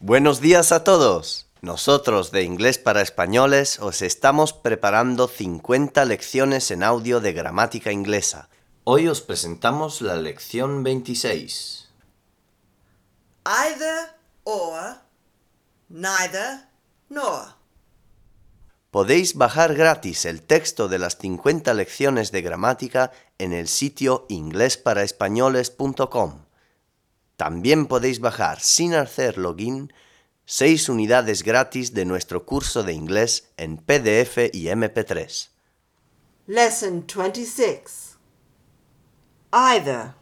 Buenos días a todos. Nosotros de Inglés para Españoles os estamos preparando 50 lecciones en audio de gramática inglesa. Hoy os presentamos la lección 26. Either or, neither nor. Podéis bajar gratis el texto de las 50 lecciones de gramática en el sitio inglesparaespañoles.com. También podéis bajar sin hacer login 6 unidades gratis de nuestro curso de inglés en PDF y MP3. Lesson 26. Either.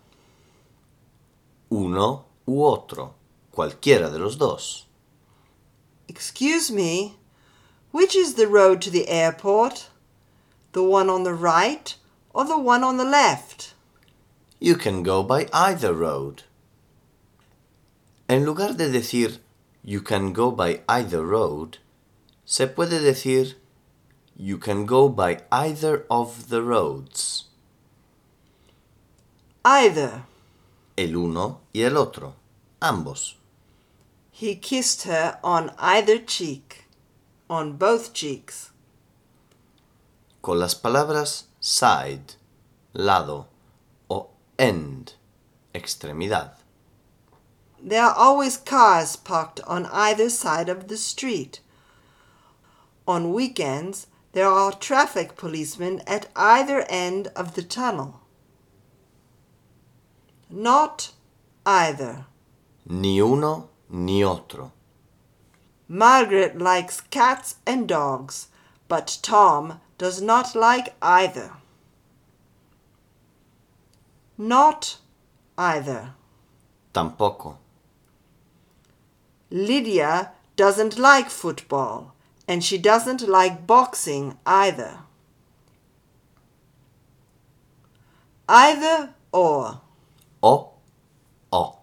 Uno u otro, cualquiera de los dos. Excuse me, which is the road to the airport? The one on the right or the one on the left? You can go by either road. En lugar de decir you can go by either road, se puede decir you can go by either of the roads. Either. El uno y el otro, ambos. He kissed her on either cheek, on both cheeks. Con las palabras side, lado o end, extremidad. There are always cars parked on either side of the street. On weekends, there are traffic policemen at either end of the tunnel. Not either. Ni uno ni otro. Margaret likes cats and dogs, but Tom does not like either. Not either. Tampoco. Lydia doesn't like football, and she doesn't like boxing either. Either or. O, o.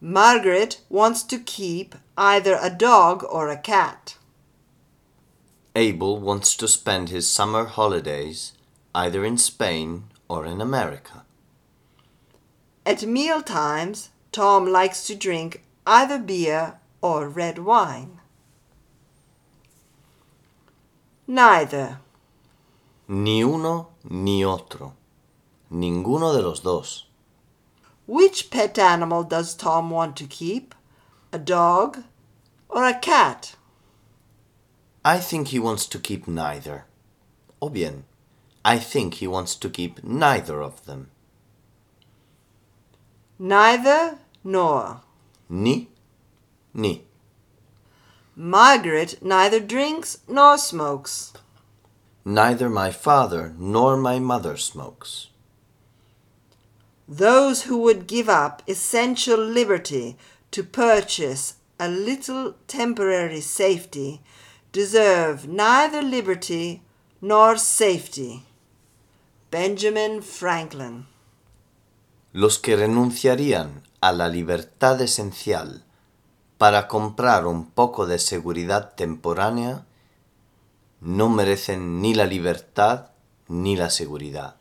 Margaret wants to keep either a dog or a cat. Abel wants to spend his summer holidays either in Spain or in America. At meal times, Tom likes to drink either beer or red wine. Neither. Ni uno ni otro. Ninguno de los dos. Which pet animal does Tom want to keep? A dog or a cat? I think he wants to keep neither. O bien, I think he wants to keep neither of them. Neither nor. Ni, ni. Margaret neither drinks nor smokes. Neither my father nor my mother smokes. Those who would give up essential liberty to purchase a little temporary safety deserve neither liberty nor safety. Benjamin Franklin. Los que renunciarían a la libertad esencial para comprar un poco de seguridad temporánea no merecen ni la libertad ni la seguridad.